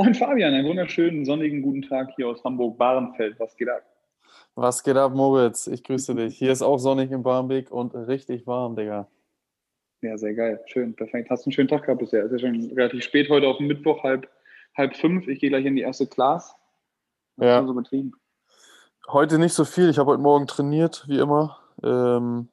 Moin Fabian, einen wunderschönen sonnigen guten Tag hier aus Hamburg-Bahrenfeld. Was geht ab? Was geht ab, Moritz? Ich grüße dich. Hier ist auch sonnig in Barmbek und richtig warm, Digga. Ja, sehr geil. Schön, perfekt. Hast einen schönen Tag gehabt bisher? Es ist ja schon relativ spät heute auf dem Mittwoch, halb, halb fünf. Ich gehe gleich in die erste Class. Was ja. so betrieben? Heute nicht so viel. Ich habe heute Morgen trainiert, wie immer. Ähm,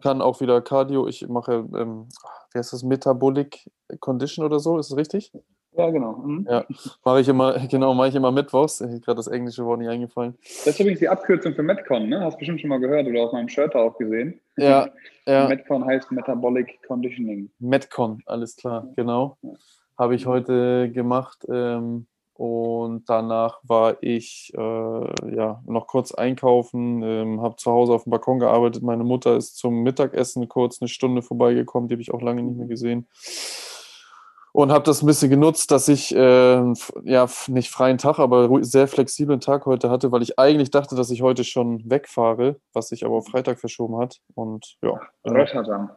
kann auch wieder Cardio. Ich mache, ähm, wie heißt das, Metabolic Condition oder so, ist das richtig? Ja, genau. Mhm. Ja, mache ich immer, genau, mache ich immer Mittwochs. Gerade das englische Wort nicht eingefallen. Das ist übrigens die Abkürzung für Metcon, ne? Hast du bestimmt schon mal gehört oder auf meinem Shirt auch gesehen. Ja, ja. Metcon heißt Metabolic Conditioning. Metcon, alles klar, genau. Ja. Habe ich heute gemacht. Ähm, und danach war ich äh, ja, noch kurz einkaufen, ähm, habe zu Hause auf dem Balkon gearbeitet. Meine Mutter ist zum Mittagessen kurz eine Stunde vorbeigekommen, die habe ich auch lange nicht mehr gesehen und habe das ein bisschen genutzt, dass ich äh, ja nicht freien Tag, aber sehr flexiblen Tag heute hatte, weil ich eigentlich dachte, dass ich heute schon wegfahre, was sich aber auf Freitag verschoben hat. Und ja. Genau. Rotterdam.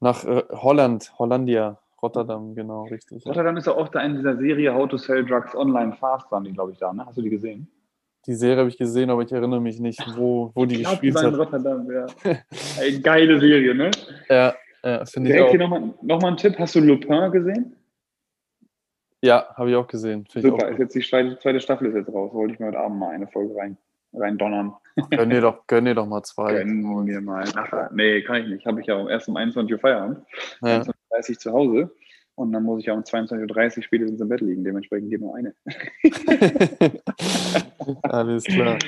Nach äh, Holland, Hollandia, Rotterdam, genau, richtig. Rotterdam ist ja auch da in dieser Serie How to Sell Drugs Online Fast, waren die, glaube ich, da, ne? Hast du die gesehen? Die Serie habe ich gesehen, aber ich erinnere mich nicht, wo, wo die ich gespielt hat. in Rotterdam, ja. Eine geile Serie, ne? Ja, ja, finde ich auch. Nochmal noch mal einen Tipp. Hast du Lupin gesehen? Ja, habe ich auch gesehen. Find Super, ist jetzt die zweite Staffel ist jetzt raus. Wollte ich mir heute Abend mal eine Folge rein, rein donnern. Gönn dir doch, gönn dir doch mal zwei. Gönn mir mal. Ach, nee, kann ich nicht. Habe ich ja erst um 21 Uhr Feierabend. Ja. 21.30 Uhr zu Hause. Und dann muss ich ja um 22.30 Uhr spätestens im Bett liegen. Dementsprechend geht nur eine. Alles klar.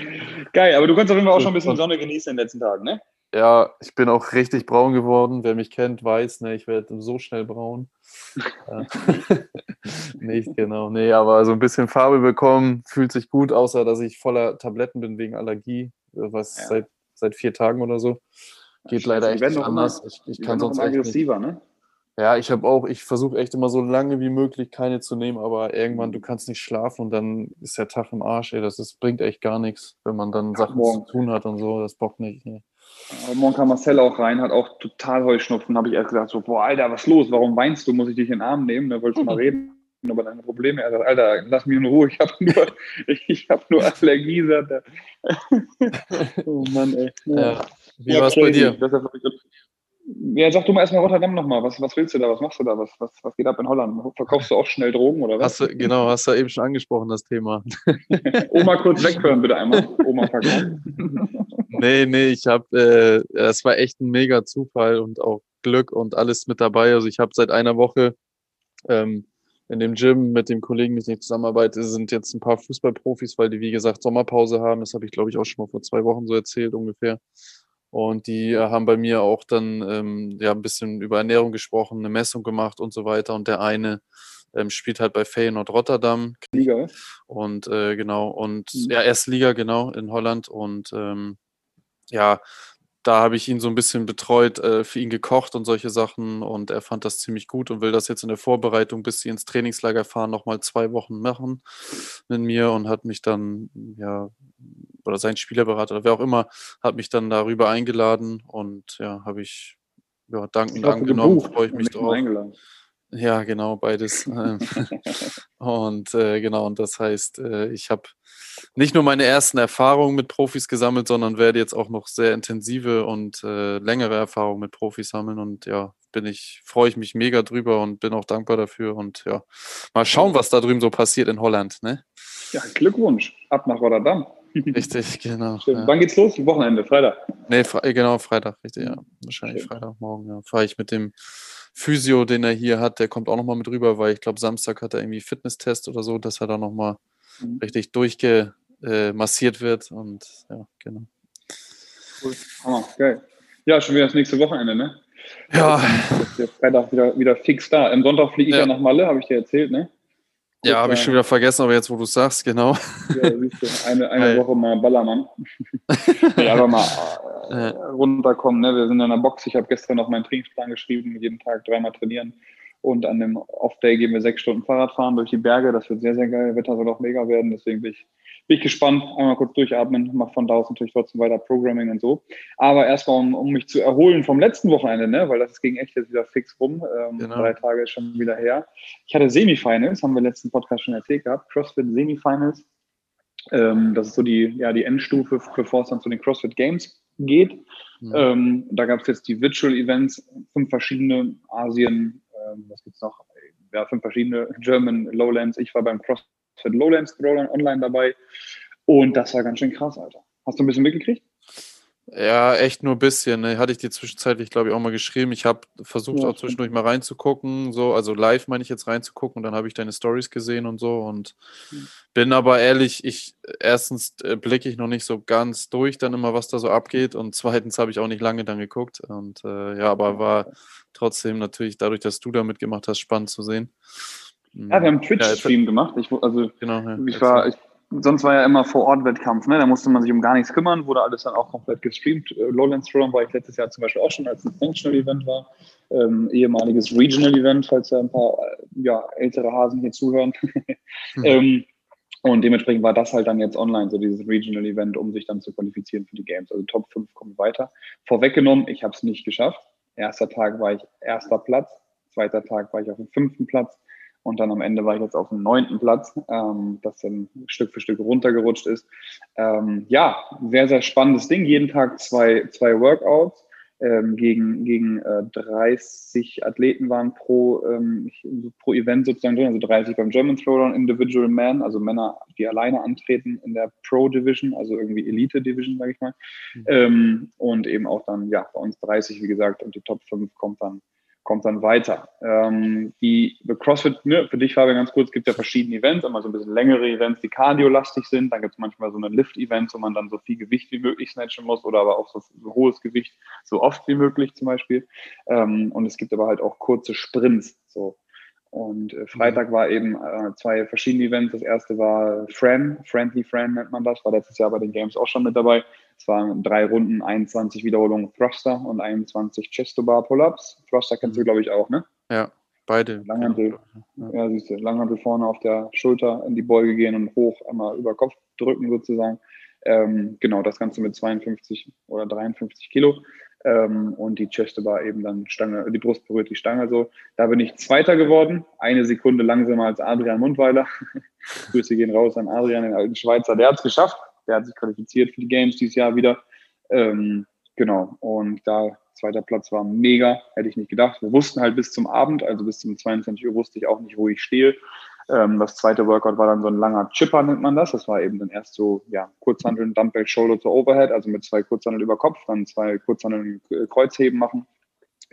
Geil, aber du kannst auf jeden Fall auch schon ein bisschen Sonne genießen in den letzten Tagen, ne? Ja, ich bin auch richtig braun geworden. Wer mich kennt, weiß, ne, ich werde so schnell braun. Nicht genau, nee, aber so ein bisschen Farbe bekommen, fühlt sich gut, außer dass ich voller Tabletten bin wegen Allergie, was ja. seit, seit vier Tagen oder so. Geht leider echt nicht anders. Immer, ich, ich kann sonst echt aggressiver, nicht. ne? Ja, ich habe auch, ich versuche echt immer so lange wie möglich keine zu nehmen, aber irgendwann, du kannst nicht schlafen und dann ist der Tag im Arsch, ey. Das ist, bringt echt gar nichts, wenn man dann Sachen morgen. zu tun hat und so. Das bockt nicht. Nee. Morgen kam Marcel auch rein, hat auch total Heuschnupfen. Habe ich erst gesagt, so, boah, Alter, was ist los? Warum weinst du? Muss ich dich in den Arm nehmen? Da wolltest du mal reden über deine Probleme. Er sagt, Alter, lass mich in Ruhe, ich habe nur, ich hab nur Allergie, sagt er. oh Mann, ey. Ja. Wie ja, war es bei dir? Ja, sag du mal erstmal Rotterdam nochmal. Was, was willst du da? Was machst du da? Was, was, was geht ab in Holland? Verkaufst du auch schnell Drogen oder was? Hast du, genau, hast du eben schon angesprochen, das Thema. Oma kurz weghören, bitte einmal. Oma verkaufen. nee, nee, ich habe, äh, es war echt ein mega Zufall und auch Glück und alles mit dabei. Also ich habe seit einer Woche ähm, in dem Gym mit dem Kollegen, mit dem ich zusammenarbeite, sind jetzt ein paar Fußballprofis, weil die, wie gesagt, Sommerpause haben. Das habe ich, glaube ich, auch schon mal vor zwei Wochen so erzählt ungefähr. Und die äh, haben bei mir auch dann ähm, ja, ein bisschen über Ernährung gesprochen, eine Messung gemacht und so weiter. Und der eine ähm, spielt halt bei Feyenoord Rotterdam. Liga. Und äh, genau, und mhm. ja, erste Liga, genau, in Holland. Und ähm, ja, da habe ich ihn so ein bisschen betreut, äh, für ihn gekocht und solche Sachen. Und er fand das ziemlich gut und will das jetzt in der Vorbereitung, bis sie ins Trainingslager fahren, nochmal zwei Wochen machen mit mir und hat mich dann, ja, oder sein Spielerberater oder wer auch immer, hat mich dann darüber eingeladen und ja, habe ich ja, dankend angenommen, freue ich mich drauf. Eingeladen. Ja, genau, beides. Ähm, und äh, genau, und das heißt, äh, ich habe nicht nur meine ersten Erfahrungen mit Profis gesammelt, sondern werde jetzt auch noch sehr intensive und äh, längere Erfahrungen mit Profis sammeln. Und ja, bin ich, freue ich mich mega drüber und bin auch dankbar dafür. Und ja, mal schauen, was da drüben so passiert in Holland. Ne? Ja, Glückwunsch. Ab nach Rotterdam. Richtig, genau. Ja. Wann geht's los? Wochenende, Freitag? Nee, Fre genau, Freitag, richtig, ja. Wahrscheinlich Schön. Freitagmorgen, ja. Fahre ich mit dem Physio, den er hier hat, der kommt auch nochmal mit rüber, weil ich glaube, Samstag hat er irgendwie Fitnesstest oder so, dass er da nochmal mhm. richtig durchgemassiert äh, wird. Und ja, genau. Cool. Hammer, geil. Ja, schon wieder das nächste Wochenende, ne? Ja. Der Freitag wieder, wieder fix da. Am Sonntag fliege ich ja. ja nach Malle, habe ich dir erzähhlt, ne? Ja, habe ich schon wieder vergessen, aber jetzt, wo du sagst, genau. Ja, siehst du, eine, eine Woche mal Ballermann. ja, aber mal äh, runterkommen. Ne? Wir sind in der Box. Ich habe gestern noch meinen Trainingsplan geschrieben, jeden Tag dreimal trainieren. Und an dem Off-Day gehen wir sechs Stunden Fahrrad fahren durch die Berge. Das wird sehr, sehr geil. Wetter soll auch mega werden. Deswegen bin ich bin ich gespannt, einmal kurz durchatmen, mache von da aus natürlich trotzdem weiter Programming und so. Aber erstmal, um, um mich zu erholen vom letzten Wochenende, ne, weil das ging echt jetzt wieder fix rum. Ähm, genau. Drei Tage ist schon wieder her. Ich hatte Semifinals, haben wir letzten Podcast schon erzählt gehabt, CrossFit Semifinals. Ähm, das ist so die, ja, die Endstufe, bevor es dann zu den CrossFit Games geht. Mhm. Ähm, da gab es jetzt die Virtual Events, fünf verschiedene Asien, ähm, was gibt's noch? Ja, fünf verschiedene German Lowlands. Ich war beim CrossFit Lowlands Throwdown online dabei und das war ganz schön krass, Alter. Hast du ein bisschen mitgekriegt? Ja, echt nur ein bisschen. Ne? Hatte ich dir zwischenzeitlich, glaube ich, auch mal geschrieben. Ich habe versucht, ja, auch zwischendurch mal reinzugucken, so, also live meine ich jetzt reinzugucken und dann habe ich deine Stories gesehen und so und mhm. bin aber ehrlich, ich erstens äh, blicke ich noch nicht so ganz durch dann immer, was da so abgeht und zweitens habe ich auch nicht lange dann geguckt und äh, ja, aber war trotzdem natürlich dadurch, dass du da mitgemacht hast, spannend zu sehen. Ja, wir haben einen Twitch-Stream ja, gemacht. Ich, also, genau, ja, ich war, ich, sonst war ja immer vor Ort Wettkampf, ne? Da musste man sich um gar nichts kümmern, wurde alles dann auch komplett gestreamt. Äh, Lowlands Throwdown war ich letztes Jahr zum Beispiel auch schon, als ein Functional Event war. Ähm, ehemaliges Regional Event, falls ja ein paar äh, ja, ältere Hasen hier zuhören. hm. ähm, und dementsprechend war das halt dann jetzt online, so dieses Regional Event, um sich dann zu qualifizieren für die Games. Also Top 5 kommt weiter. Vorweggenommen, ich habe es nicht geschafft. Erster Tag war ich erster Platz, zweiter Tag war ich auf dem fünften Platz und dann am Ende war ich jetzt auf dem neunten Platz, ähm, das dann Stück für Stück runtergerutscht ist. Ähm, ja, sehr, sehr spannendes Ding. Jeden Tag zwei, zwei Workouts. Ähm, gegen, gegen äh, 30 Athleten waren pro, ähm, pro Event sozusagen drin, also 30 beim German Throwdown Individual Man, also Männer, die alleine antreten in der Pro Division, also irgendwie Elite Division, sage ich mal. Mhm. Ähm, und eben auch dann, ja, bei uns 30, wie gesagt, und die Top 5 kommt dann kommt dann weiter. Ähm, die CrossFit, ne, für dich Fabian, ganz kurz, gibt ja verschiedene Events, einmal so ein bisschen längere Events, die kardiolastig sind, dann gibt es manchmal so eine Lift-Events, wo man dann so viel Gewicht wie möglich snatchen muss oder aber auch so, so hohes Gewicht so oft wie möglich zum Beispiel. Ähm, und es gibt aber halt auch kurze Sprints, so und äh, Freitag war eben äh, zwei verschiedene Events. Das erste war Fran, Friendly Fran nennt man das, war letztes Jahr bei den Games auch schon mit dabei. Es waren drei Runden, 21 Wiederholungen Thruster und 21 Chesto-Bar Pull-Ups. Thruster kennst du, mhm. glaube ich, auch, ne? Ja, beide. Langhantel, ja, ja siehst du, Langhantel vorne auf der Schulter in die Beuge gehen und hoch einmal über Kopf drücken sozusagen. Ähm, genau, das Ganze mit 52 oder 53 Kilo ähm, und die Chest war eben dann Stange, die Brust berührt die Stange so. Da bin ich Zweiter geworden, eine Sekunde langsamer als Adrian Mundweiler. Grüße gehen raus an Adrian, den alten Schweizer. Der hat es geschafft, der hat sich qualifiziert für die Games dieses Jahr wieder. Ähm, genau, und da zweiter Platz war mega, hätte ich nicht gedacht. Wir wussten halt bis zum Abend, also bis zum 22 Uhr wusste ich auch nicht, wo ich stehe. Ähm, das zweite Workout war dann so ein langer Chipper, nennt man das. Das war eben dann erst so, ja, Kurzhandeln, Dumbbell, Shoulder to Overhead, also mit zwei Kurzhandeln über Kopf, dann zwei Kurzhandeln äh, Kreuzheben machen,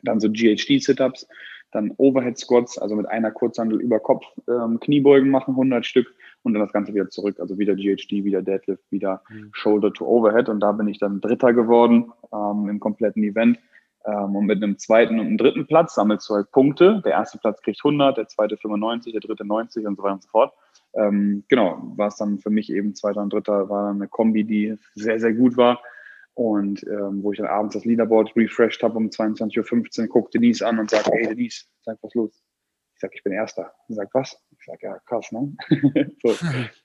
dann so GHD-Sit-Ups, dann Overhead Squats, also mit einer Kurzhandel über Kopf ähm, Kniebeugen machen, 100 Stück und dann das Ganze wieder zurück, also wieder GHD, wieder Deadlift, wieder mhm. Shoulder to Overhead und da bin ich dann Dritter geworden ähm, im kompletten Event ähm, und mit einem zweiten und einem dritten Platz sammelst du halt Punkte. Der erste Platz kriegt 100, der zweite 95, der dritte 90 und so weiter und so fort. Ähm, genau, war es dann für mich eben zweiter und dritter, war dann eine Kombi, die sehr, sehr gut war. Und ähm, wo ich dann abends das Leaderboard refreshed habe um 22.15 Uhr, guckt Denise an und sagt, hey Denise, sag was los. Ich sag, ich bin Erster. Sie sagt, was? Ich sag, ja, krass, ne? so,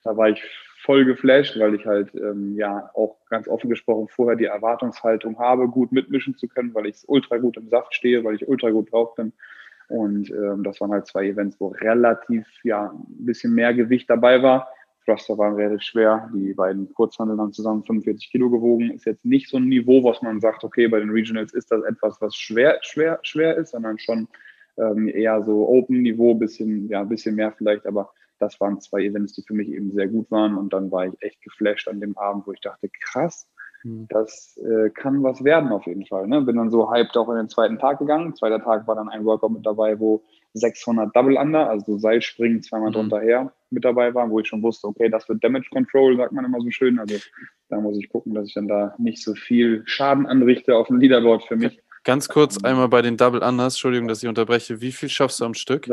da war ich voll geflasht, weil ich halt ähm, ja auch ganz offen gesprochen vorher die Erwartungshaltung habe, gut mitmischen zu können, weil ich ultra gut im Saft stehe, weil ich ultra gut drauf bin. Und ähm, das waren halt zwei Events, wo relativ ja ein bisschen mehr Gewicht dabei war. Thruster waren relativ schwer. Die beiden Kurzhandeln haben zusammen 45 Kilo gewogen. Ist jetzt nicht so ein Niveau, was man sagt, okay, bei den Regionals ist das etwas, was schwer, schwer, schwer ist, sondern schon ähm, eher so Open-Niveau, bisschen, ja, bisschen mehr vielleicht, aber das waren zwei Events, die für mich eben sehr gut waren. Und dann war ich echt geflasht an dem Abend, wo ich dachte, krass, hm. das äh, kann was werden auf jeden Fall. Ne? Bin dann so hyped auch in den zweiten Tag gegangen. Zweiter Tag war dann ein Workout mit dabei, wo 600 Double Under, also Seilspringen zweimal mhm. drunter her mit dabei war, wo ich schon wusste, okay, das wird Damage Control, sagt man immer so schön. Also da muss ich gucken, dass ich dann da nicht so viel Schaden anrichte auf dem Leaderboard für mich. Ganz kurz einmal bei den Double Unders, Entschuldigung, dass ich unterbreche. Wie viel schaffst du am Stück?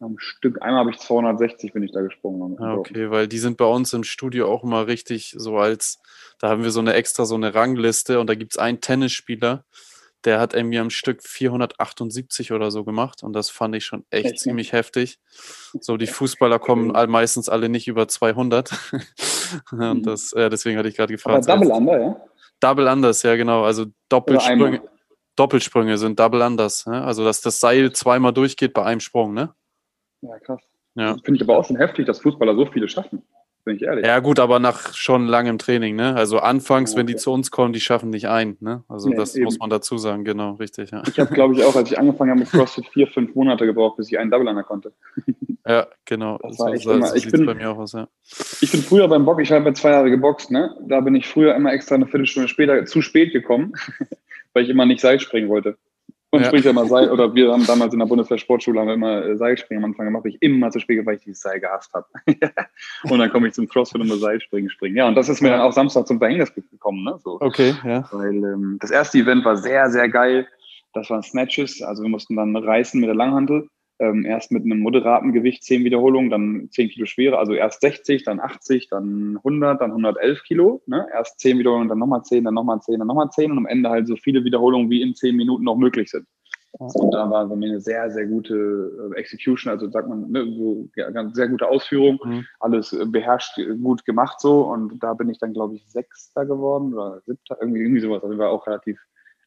Am Stück, einmal habe ich 260, bin ich da gesprungen. Ah, okay, weil die sind bei uns im Studio auch immer richtig so als, da haben wir so eine extra so eine Rangliste und da gibt es einen Tennisspieler, der hat irgendwie am Stück 478 oder so gemacht und das fand ich schon echt, echt ziemlich ne? heftig. So, die Fußballer kommen all, meistens alle nicht über 200. und mhm. das, äh, deswegen hatte ich gerade gefragt. Aber Double Under, ja? Double Unders, ja, genau. Also Doppelsprünge. Doppelsprünge sind Double Unders. Ne? Also, dass das Seil zweimal durchgeht bei einem Sprung, ne? Ja, krass. Ja. Finde ich aber auch schon heftig, dass Fußballer so viele schaffen bin ich ehrlich. Ja, gut, aber nach schon langem Training, ne? Also anfangs, okay. wenn die zu uns kommen, die schaffen nicht ein, ne? Also nee, das eben. muss man dazu sagen, genau, richtig, ja. Ich habe, glaube ich, auch, als ich angefangen habe mit CrossFit, vier, fünf Monate gebraucht, bis ich einen Double Under konnte. Ja, genau. Das war echt so, immer. Ich bin, bei mir auch aus, ja. Ich bin früher beim Bock, ich habe zwei Jahre geboxt, ne? Da bin ich früher immer extra eine Viertelstunde später zu spät gekommen, weil ich immer nicht Seil springen wollte. Man ja. spricht ja immer Seil, oder wir haben damals in der Bundeswehr Sportschule haben wir immer äh, Seilspringen am Anfang gemacht, weil ich immer zu spät, weil ich dieses Seil gehasst habe. und dann komme ich zum Crossfit und Seilspringen springen. Ja, und das ist mir dann auch Samstag zum Verhängnis gekommen. Ne? So. Okay, ja. Weil ähm, das erste Event war sehr, sehr geil. Das waren Snatches, also wir mussten dann reißen mit der Langhantel ähm, erst mit einem moderaten Gewicht 10 Wiederholungen, dann 10 Kilo schwerer, also erst 60, dann 80, dann 100, dann 111 Kilo. Ne? Erst 10 Wiederholungen, dann nochmal 10, dann nochmal 10, dann nochmal 10 und am Ende halt so viele Wiederholungen, wie in 10 Minuten noch möglich sind. Und da war bei mir eine sehr, sehr gute äh, Execution, also sagt man, ne, so, ja, sehr gute Ausführung, mhm. alles äh, beherrscht, äh, gut gemacht so. Und da bin ich dann, glaube ich, Sechster geworden oder Siebter, irgendwie, irgendwie sowas. Also war auch relativ,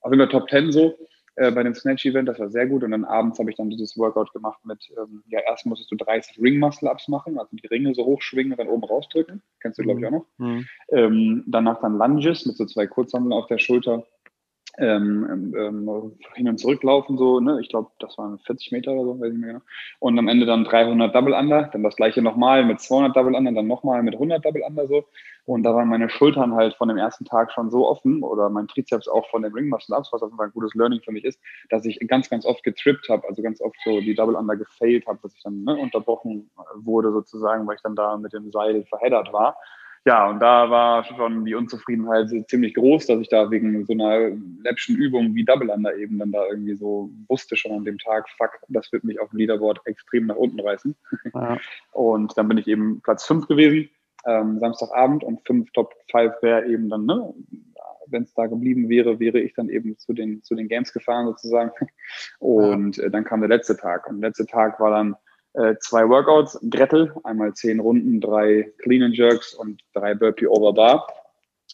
auf jeden Fall Top Ten so äh, bei dem Snatch-Event, das war sehr gut. Und dann abends habe ich dann dieses Workout gemacht mit, ähm, ja, erst musstest du 30 Ring-Muscle-Ups machen, also die Ringe so hochschwingen und dann oben rausdrücken. Kennst du, glaube ich, auch noch. Mhm. Ähm, danach dann Lunges mit so zwei Kurzhandeln auf der Schulter. Ähm, ähm, hin und zurück laufen, so, ne? ich glaube, das waren 40 Meter oder so, weiß ich nicht mehr genau. Und am Ende dann 300 Double Under, dann das gleiche nochmal mit 200 Double Under, dann nochmal mit 100 Double Under so. Und da waren meine Schultern halt von dem ersten Tag schon so offen oder mein Trizeps auch von dem Ring Muscle Ups, was auf jeden Fall ein gutes Learning für mich ist, dass ich ganz, ganz oft getrippt habe, also ganz oft so die Double Under gefailt habe, dass ich dann ne, unterbrochen wurde sozusagen, weil ich dann da mit dem Seil verheddert war ja, und da war schon die Unzufriedenheit ziemlich groß, dass ich da wegen so einer läppischen Übung wie Double Under eben dann da irgendwie so wusste schon an dem Tag, fuck, das wird mich auf dem Leaderboard extrem nach unten reißen. Ja. Und dann bin ich eben Platz 5 gewesen, ähm, Samstagabend und 5 Top 5 wäre eben dann, ne, wenn es da geblieben wäre, wäre ich dann eben zu den, zu den Games gefahren sozusagen. Und ja. äh, dann kam der letzte Tag. Und der letzte Tag war dann zwei Workouts, Grettel, einmal zehn Runden, drei Clean and Jerks und drei Burpee over Bar.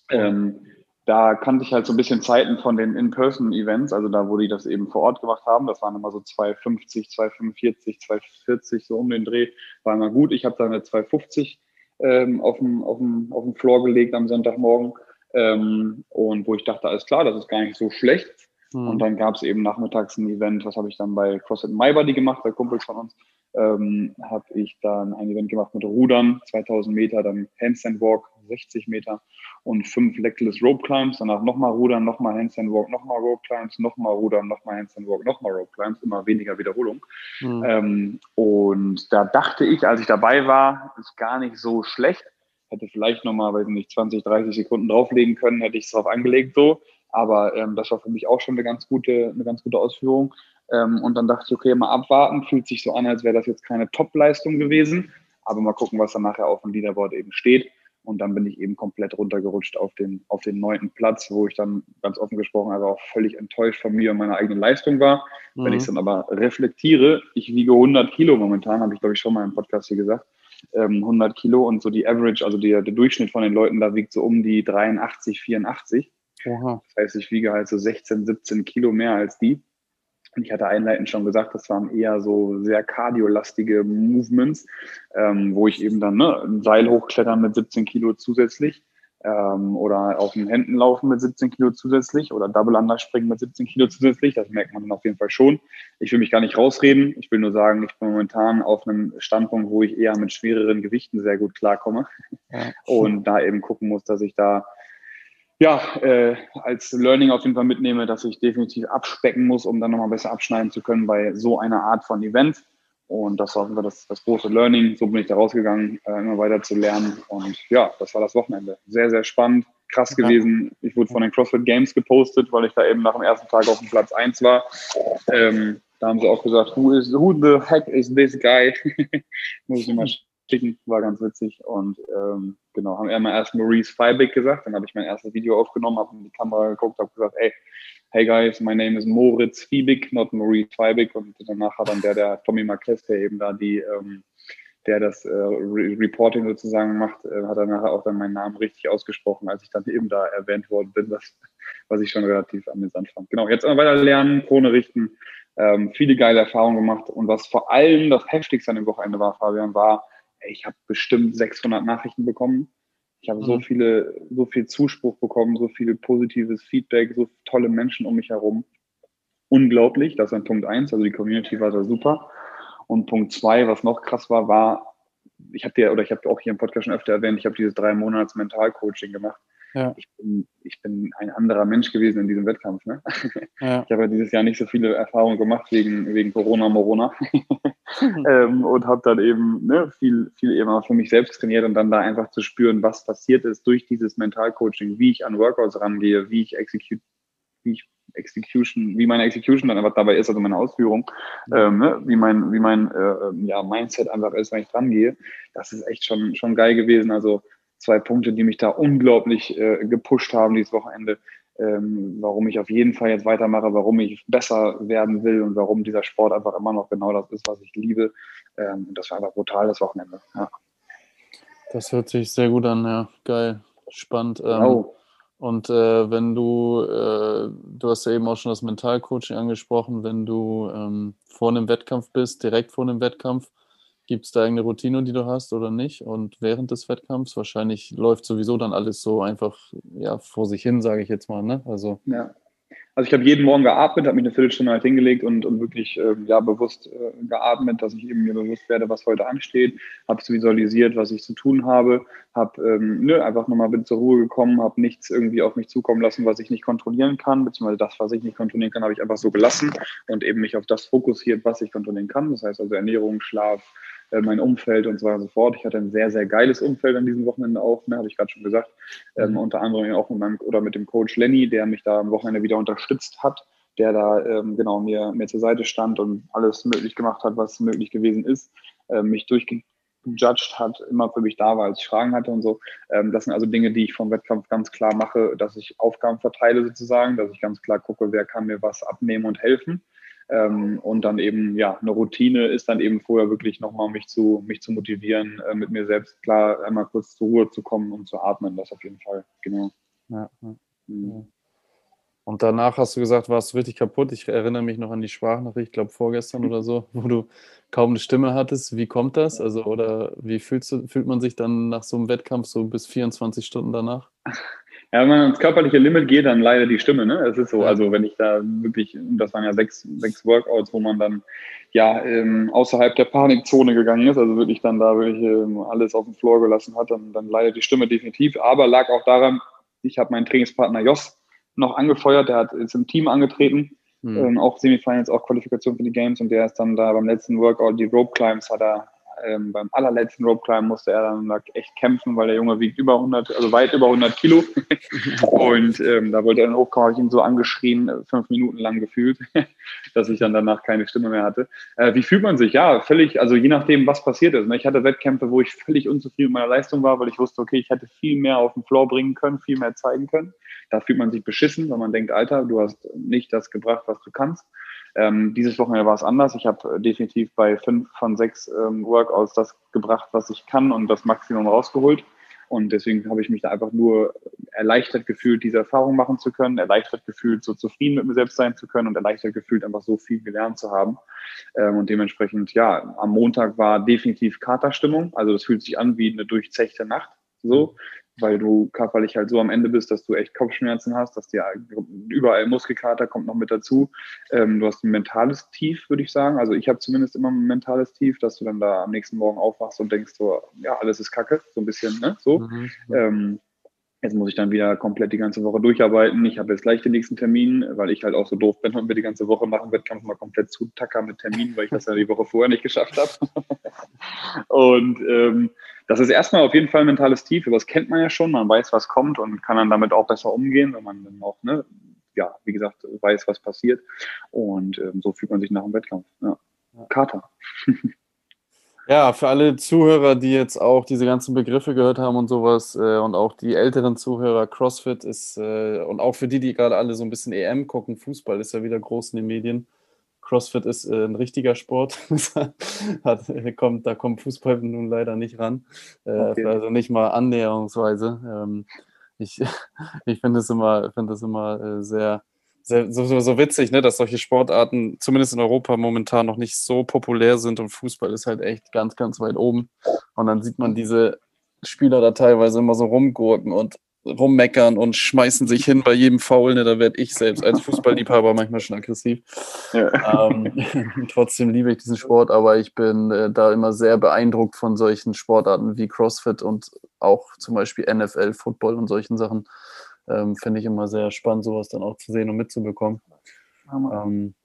Ähm, da kannte ich halt so ein bisschen Zeiten von den In-Person-Events, also da, wo die das eben vor Ort gemacht haben. Das waren immer so 250, 245, 240, so um den Dreh. War immer gut. Ich habe da eine 250 ähm, auf, dem, auf, dem, auf dem Floor gelegt am Sonntagmorgen. Ähm, und wo ich dachte, alles klar, das ist gar nicht so schlecht. Mhm. Und dann gab es eben nachmittags ein Event, was habe ich dann bei CrossFit MyBody gemacht, bei Kumpels von uns ähm, habe ich dann ein Event gemacht mit Rudern, 2000 Meter, dann Handstand Walk, 60 Meter und fünf Legless Rope Climbs, danach nochmal Rudern, nochmal Handstand Walk, nochmal Rope Climbs, nochmal Rudern, nochmal Handstand Walk, nochmal Rope Climbs, immer weniger Wiederholung. Mhm. Ähm, und da dachte ich, als ich dabei war, ist gar nicht so schlecht. Hätte vielleicht nochmal, weiß nicht, 20, 30 Sekunden drauflegen können, hätte ich es drauf angelegt so. Aber ähm, das war für mich auch schon eine ganz gute, eine ganz gute Ausführung. Ähm, und dann dachte ich, okay, mal abwarten. Fühlt sich so an, als wäre das jetzt keine Top-Leistung gewesen. Aber mal gucken, was dann nachher auf dem Leaderboard eben steht. Und dann bin ich eben komplett runtergerutscht auf den, auf den neunten Platz, wo ich dann ganz offen gesprochen also auch völlig enttäuscht von mir und meiner eigenen Leistung war. Mhm. Wenn ich es dann aber reflektiere, ich wiege 100 Kilo momentan, habe ich glaube ich schon mal im Podcast hier gesagt, ähm, 100 Kilo und so die Average, also die, der Durchschnitt von den Leuten da wiegt so um die 83, 84. Oha. Das heißt, ich wiege halt so 16, 17 Kilo mehr als die. Und ich hatte einleitend schon gesagt, das waren eher so sehr kardiolastige Movements, ähm, wo ich eben dann ne, ein Seil hochklettern mit 17 Kilo zusätzlich ähm, oder auf den Händen laufen mit 17 Kilo zusätzlich oder Double Under springen mit 17 Kilo zusätzlich. Das merkt man dann auf jeden Fall schon. Ich will mich gar nicht rausreden. Ich will nur sagen, ich bin momentan auf einem Standpunkt, wo ich eher mit schwereren Gewichten sehr gut klarkomme ja. und da eben gucken muss, dass ich da ja, äh, als Learning auf jeden Fall mitnehme, dass ich definitiv abspecken muss, um dann nochmal besser abschneiden zu können bei so einer Art von Event. Und das war das, das große Learning. So bin ich da rausgegangen, äh, immer weiter zu lernen. Und ja, das war das Wochenende. Sehr, sehr spannend, krass ja. gewesen. Ich wurde von den CrossFit Games gepostet, weil ich da eben nach dem ersten Tag auf dem Platz 1 war. Ähm, da haben sie auch gesagt, who, is, who the heck is this guy? Muss ich mal war ganz witzig. Und ähm, genau, haben immer erst Maurice Feibig gesagt, dann habe ich mein erstes Video aufgenommen, habe in die Kamera geguckt, habe gesagt, ey, hey guys, my name is Moritz Fiebig, not Maurice Feibig. Und danach hat dann der, der Tommy Marquez, der eben da die, ähm, der das äh, Re Reporting sozusagen macht, äh, hat dann nachher auch dann meinen Namen richtig ausgesprochen, als ich dann eben da erwähnt worden bin, was, was ich schon relativ amüsant fand. Genau, jetzt weiter lernen, Krone richten, ähm, viele geile Erfahrungen gemacht. Und was vor allem das Heftigste an dem Wochenende war, Fabian, war, ich habe bestimmt 600 Nachrichten bekommen. Ich habe mhm. so viele, so viel Zuspruch bekommen, so viel positives Feedback, so tolle Menschen um mich herum. Unglaublich, das ist ein Punkt eins. Also die Community war da super. Und Punkt zwei, was noch krass war, war, ich habe dir, oder ich habe auch hier im Podcast schon öfter erwähnt, ich habe dieses drei Monats Mentalcoaching gemacht. Ja. Ich, bin, ich bin ein anderer Mensch gewesen in diesem Wettkampf. Ne? Ja. Ich habe ja dieses Jahr nicht so viele Erfahrungen gemacht wegen, wegen Corona, Morona. ähm, und habe dann eben ne, viel, viel eben auch für mich selbst trainiert und dann da einfach zu spüren, was passiert ist durch dieses Mentalcoaching, wie ich an Workouts rangehe, wie ich execute, wie ich Execution, wie meine Execution dann einfach dabei ist, also meine Ausführung, ähm, ne, wie mein, wie mein äh, ja, Mindset einfach ist, wenn ich dran gehe. Das ist echt schon, schon geil gewesen. Also zwei Punkte, die mich da unglaublich äh, gepusht haben dieses Wochenende, ähm, warum ich auf jeden Fall jetzt weitermache, warum ich besser werden will und warum dieser Sport einfach immer noch genau das ist, was ich liebe. Ähm, und das war einfach brutal das Wochenende. Ja. Das hört sich sehr gut an, ja. Geil, spannend. Ähm, oh. Und äh, wenn du, äh, du hast ja eben auch schon das Mentalcoaching angesprochen, wenn du ähm, vor einem Wettkampf bist, direkt vor einem Wettkampf, Gibt es da irgendeine Routine, die du hast oder nicht? Und während des Wettkampfs wahrscheinlich läuft sowieso dann alles so einfach ja, vor sich hin, sage ich jetzt mal. Ne? Also, ja. Also ich habe jeden Morgen geatmet, habe mich eine Viertelstunde halt hingelegt und, und wirklich äh, ja, bewusst äh, geatmet, dass ich eben mir bewusst werde, was heute ansteht, habe es visualisiert, was ich zu tun habe, habe ähm, ne, einfach nochmal zur Ruhe gekommen, habe nichts irgendwie auf mich zukommen lassen, was ich nicht kontrollieren kann, beziehungsweise das, was ich nicht kontrollieren kann, habe ich einfach so gelassen und eben mich auf das fokussiert, was ich kontrollieren kann. Das heißt also Ernährung, Schlaf, mein Umfeld und so weiter und so fort. Ich hatte ein sehr, sehr geiles Umfeld an diesem Wochenende auch, ne, habe ich gerade schon gesagt. Ähm, mhm. unter anderem auch mit meinem oder mit dem Coach Lenny, der mich da am Wochenende wieder unterstützt hat, der da ähm, genau mir, mir zur Seite stand und alles möglich gemacht hat, was möglich gewesen ist, äh, mich durchgejudged hat, immer für mich da war, als ich Fragen hatte und so. Ähm, das sind also Dinge, die ich vom Wettkampf ganz klar mache, dass ich Aufgaben verteile sozusagen, dass ich ganz klar gucke, wer kann mir was abnehmen und helfen. Ähm, und dann eben, ja, eine Routine ist dann eben vorher wirklich nochmal mich zu, mich zu motivieren, äh, mit mir selbst klar einmal kurz zur Ruhe zu kommen und zu atmen. Das auf jeden Fall, genau. Ja, ja. Mhm. Und danach hast du gesagt, warst du richtig kaputt. Ich erinnere mich noch an die Sprachnachricht, ich glaube vorgestern oder so, wo du kaum eine Stimme hattest. Wie kommt das? Also, oder wie fühlst du, fühlt man sich dann nach so einem Wettkampf so bis 24 Stunden danach? Ja, wenn man ans körperliche Limit geht, dann leider die Stimme. Ne? Es ist so, also wenn ich da wirklich, das waren ja sechs, sechs Workouts, wo man dann ja ähm, außerhalb der Panikzone gegangen ist, also wirklich dann da wirklich ähm, alles auf dem Floor gelassen hat, dann, dann leidet die Stimme definitiv. Aber lag auch daran, ich habe meinen Trainingspartner Jos noch angefeuert, der hat ist im Team angetreten, mhm. ähm, auch Semifinals, auch Qualifikation für die Games und der ist dann da beim letzten Workout, die Rope Climbs hat er ähm, beim allerletzten Rope Climb musste er dann echt kämpfen, weil der Junge wiegt über 100, also weit über 100 Kilo. und ähm, da wollte er dann hochkommen, habe ich ihn so angeschrien, äh, fünf Minuten lang gefühlt, dass ich dann danach keine Stimme mehr hatte. Äh, wie fühlt man sich? Ja, völlig, also je nachdem, was passiert ist. Ne? Ich hatte Wettkämpfe, wo ich völlig unzufrieden mit meiner Leistung war, weil ich wusste, okay, ich hätte viel mehr auf den Floor bringen können, viel mehr zeigen können. Da fühlt man sich beschissen, weil man denkt, Alter, du hast nicht das gebracht, was du kannst. Ähm, dieses Wochenende war es anders. Ich habe äh, definitiv bei fünf von sechs ähm, Workouts das gebracht, was ich kann und das Maximum rausgeholt. Und deswegen habe ich mich da einfach nur erleichtert gefühlt, diese Erfahrung machen zu können, erleichtert gefühlt, so zufrieden mit mir selbst sein zu können und erleichtert gefühlt, einfach so viel gelernt zu haben. Ähm, und dementsprechend, ja, am Montag war definitiv Katerstimmung. Also das fühlt sich an wie eine durchzechte Nacht. So weil du körperlich halt so am Ende bist, dass du echt Kopfschmerzen hast, dass dir überall Muskelkater kommt noch mit dazu. Ähm, du hast ein mentales Tief, würde ich sagen. Also ich habe zumindest immer ein mentales Tief, dass du dann da am nächsten Morgen aufwachst und denkst so, ja, alles ist Kacke, so ein bisschen, ne? So. Mhm. Ähm, Jetzt muss ich dann wieder komplett die ganze Woche durcharbeiten. Ich habe jetzt gleich den nächsten Termin, weil ich halt auch so doof bin und wir die ganze Woche nach dem Wettkampf mal komplett zutacker mit Terminen, weil ich das ja die Woche vorher nicht geschafft habe. und ähm, das ist erstmal auf jeden Fall ein mentales Tief, aber das kennt man ja schon. Man weiß, was kommt und kann dann damit auch besser umgehen, wenn man dann auch, ne, ja, wie gesagt, weiß, was passiert. Und ähm, so fühlt man sich nach dem Wettkampf. Ja. Kater. Ja, für alle Zuhörer, die jetzt auch diese ganzen Begriffe gehört haben und sowas äh, und auch die älteren Zuhörer, CrossFit ist äh, und auch für die, die gerade alle so ein bisschen EM gucken, Fußball ist ja wieder groß in den Medien. CrossFit ist äh, ein richtiger Sport. Hat, kommt, da kommt Fußball nun leider nicht ran. Äh, okay. Also nicht mal annäherungsweise. Ähm, ich ich finde es immer, find immer äh, sehr, sehr so, so, witzig, ne, dass solche Sportarten zumindest in Europa momentan noch nicht so populär sind und Fußball ist halt echt ganz, ganz weit oben. Und dann sieht man diese Spieler da teilweise immer so rumgurken und rummeckern und schmeißen sich hin bei jedem Foul. Ne? Da werde ich selbst als Fußballliebhaber manchmal schon aggressiv. Ja. Ähm, trotzdem liebe ich diesen Sport, aber ich bin äh, da immer sehr beeindruckt von solchen Sportarten wie CrossFit und auch zum Beispiel NFL, Football und solchen Sachen. Ähm, Finde ich immer sehr spannend, sowas dann auch zu sehen und mitzubekommen. Ähm,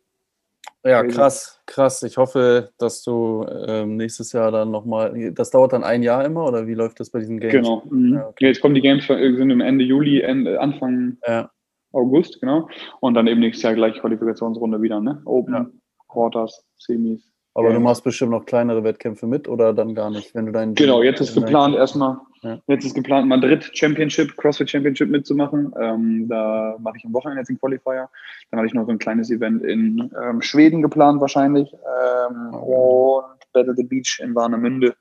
ja, krass, krass. Ich hoffe, dass du ähm, nächstes Jahr dann nochmal. Das dauert dann ein Jahr immer oder wie läuft das bei diesen Games? Genau. Mhm. Ja, okay. Jetzt kommen die Games sind im Ende Juli, Ende, Anfang ja. August, genau. Und dann eben nächstes Jahr gleich Qualifikationsrunde wieder, ne? Open, ja. Quarters, Semis. Aber du machst bestimmt noch kleinere Wettkämpfe mit oder dann gar nicht, wenn du deinen. Genau, jetzt ist geplant erstmal. Ja. Jetzt ist geplant, Madrid Championship, CrossFit Championship mitzumachen. Ähm, da mache ich am Wochenende jetzt den Qualifier. Dann hatte ich noch so ein kleines Event in ähm, Schweden geplant wahrscheinlich. Ähm, und Battle the Beach in Warnemünde.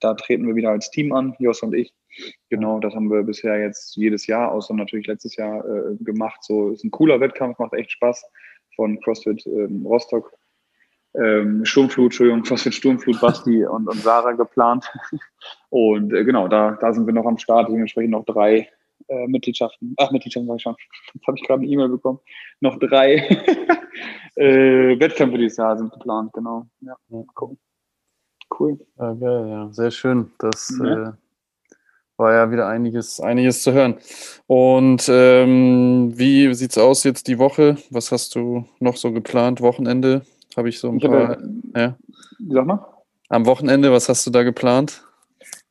Da treten wir wieder als Team an, Jos und ich. Genau, das haben wir bisher jetzt jedes Jahr, außer natürlich letztes Jahr äh, gemacht. So ist ein cooler Wettkampf, macht echt Spaß von CrossFit ähm, Rostock ähm, Sturmflut, Entschuldigung, CrossFit Sturmflut, Basti und, und Sarah geplant. Und äh, genau, da, da sind wir noch am Start, dementsprechend noch drei äh, Mitgliedschaften. Ach, Mitgliedschaften sag ich schon. Jetzt habe ich gerade eine E-Mail bekommen. Noch drei äh, Wettkämpfe dieses Jahr sind geplant, genau. Ja, mal gucken. Cool. Ja, geil, ja. Sehr schön. Das ja. äh, war ja wieder einiges, einiges zu hören. Und ähm, wie sieht es aus jetzt die Woche? Was hast du noch so geplant? Wochenende? Habe ich so ein ich paar. Habe, ja. Sag mal. Am Wochenende, was hast du da geplant?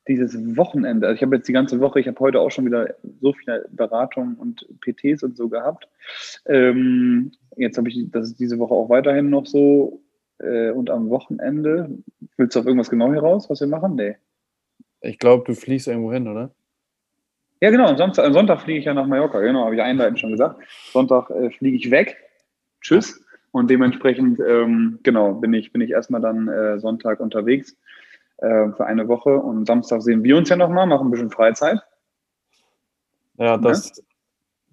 Dieses Wochenende, also ich habe jetzt die ganze Woche, ich habe heute auch schon wieder so viele Beratungen und PTs und so gehabt. Ähm, jetzt habe ich, das ist diese Woche auch weiterhin noch so. Äh, und am Wochenende, willst du auf irgendwas genau heraus, was wir machen? Nee. Ich glaube, du fliegst irgendwo hin, oder? Ja, genau. Am Sonntag, am Sonntag fliege ich ja nach Mallorca, genau, habe ich einleitend schon gesagt. Sonntag äh, fliege ich weg. Tschüss. Und dementsprechend, ähm, genau, bin ich, bin ich erstmal dann äh, Sonntag unterwegs äh, für eine Woche und Samstag sehen wir uns ja nochmal, machen ein bisschen Freizeit. Ja, das, ja?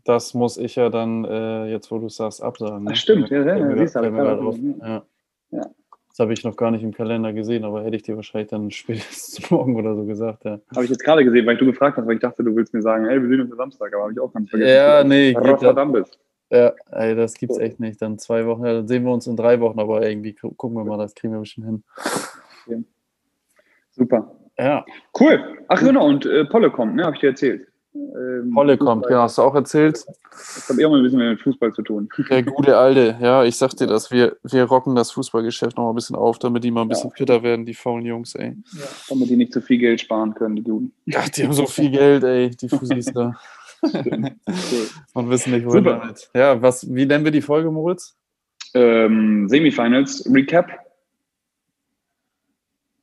das muss ich ja dann, äh, jetzt wo du sagst, absagen. Ne? Ach, stimmt, ja, ja, ja, siehst du, ja. ja. Das habe ich noch gar nicht im Kalender gesehen, aber hätte ich dir wahrscheinlich dann spätestens morgen oder so gesagt, ja. Habe ich jetzt gerade gesehen, weil du gefragt hast, weil ich dachte, du willst mir sagen, hey, wir sehen uns am Samstag, aber habe ich auch ganz vergessen. Ja, nee, Rotterdam bist. Ja, ey, das gibt's echt nicht. Dann zwei Wochen, dann sehen wir uns in drei Wochen, aber irgendwie gucken wir mal, das kriegen wir bestimmt hin. Okay. Super. Ja. Cool. Ach genau, und äh, Polle kommt, ne? Habe ich dir erzählt. Ähm, Polle kommt, genau, hast du auch erzählt. Das hat immer ein bisschen mit Fußball zu tun. Der gute Alte, ja, ich sag dir das, wir, wir rocken das Fußballgeschäft noch mal ein bisschen auf, damit die mal ein bisschen ja. fitter werden, die faulen Jungs, ey. Ja, damit die nicht so viel Geld sparen können, die Guten. Ja, die haben so viel Geld, ey, die Fusis da. Und wissen nicht, wohin damit. Ja, was, wie nennen wir die Folge, Moritz? Ähm, Semifinals Recap.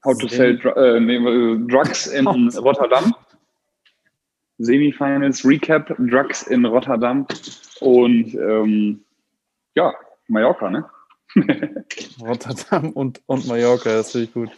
How to sell äh, äh, drugs in Rotterdam. Semifinals Recap Drugs in Rotterdam. Und ähm, ja, Mallorca, ne? Rotterdam und, und Mallorca, das finde ich gut.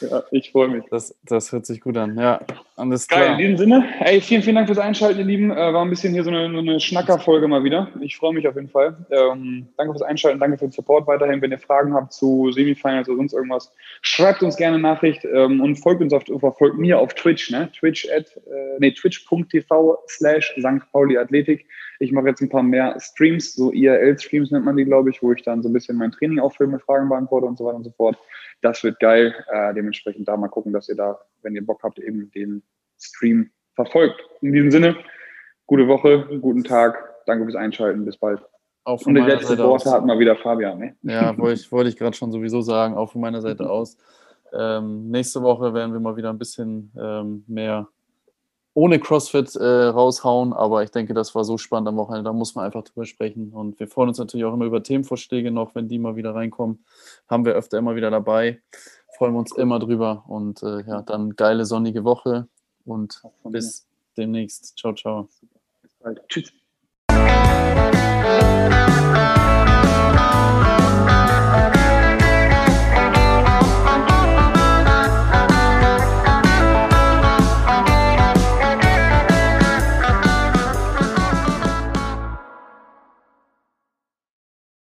Ja, ich freue mich. Das, das hört sich gut an. Ja, alles klar. Geil, in diesem Sinne, ey, vielen, vielen Dank fürs Einschalten, ihr Lieben. Äh, war ein bisschen hier so eine, so eine Schnacker-Folge mal wieder. Ich freue mich auf jeden Fall. Ähm, danke fürs Einschalten, danke für den Support weiterhin. Wenn ihr Fragen habt zu Semifinals oder sonst irgendwas, schreibt uns gerne eine Nachricht ähm, und folgt uns auf, folgt mir auf Twitch, ne? Twitch at, äh, nee, twitch.tv slash St. Pauli Athletik. Ich mache jetzt ein paar mehr Streams, so IRL-Streams nennt man die, glaube ich, wo ich dann so ein bisschen mein Training auffilme, Fragen beantworte und so weiter und so fort. Das wird geil. Äh, dementsprechend da mal gucken, dass ihr da, wenn ihr Bock habt, eben den Stream verfolgt. In diesem Sinne, gute Woche, guten Tag. Danke fürs Einschalten. Bis bald. Auch von Und die letzten Worte hat mal wieder Fabian. Ne? Ja, wollte ich, wollte ich gerade schon sowieso sagen, auch von meiner Seite aus. Ähm, nächste Woche werden wir mal wieder ein bisschen ähm, mehr ohne CrossFit äh, raushauen, aber ich denke, das war so spannend am Wochenende, da muss man einfach drüber sprechen. Und wir freuen uns natürlich auch immer über Themenvorschläge noch, wenn die mal wieder reinkommen. Haben wir öfter immer wieder dabei. Freuen wir uns immer drüber. Und äh, ja, dann geile sonnige Woche und bis demnächst. Ciao, ciao. Bis bald. Tschüss.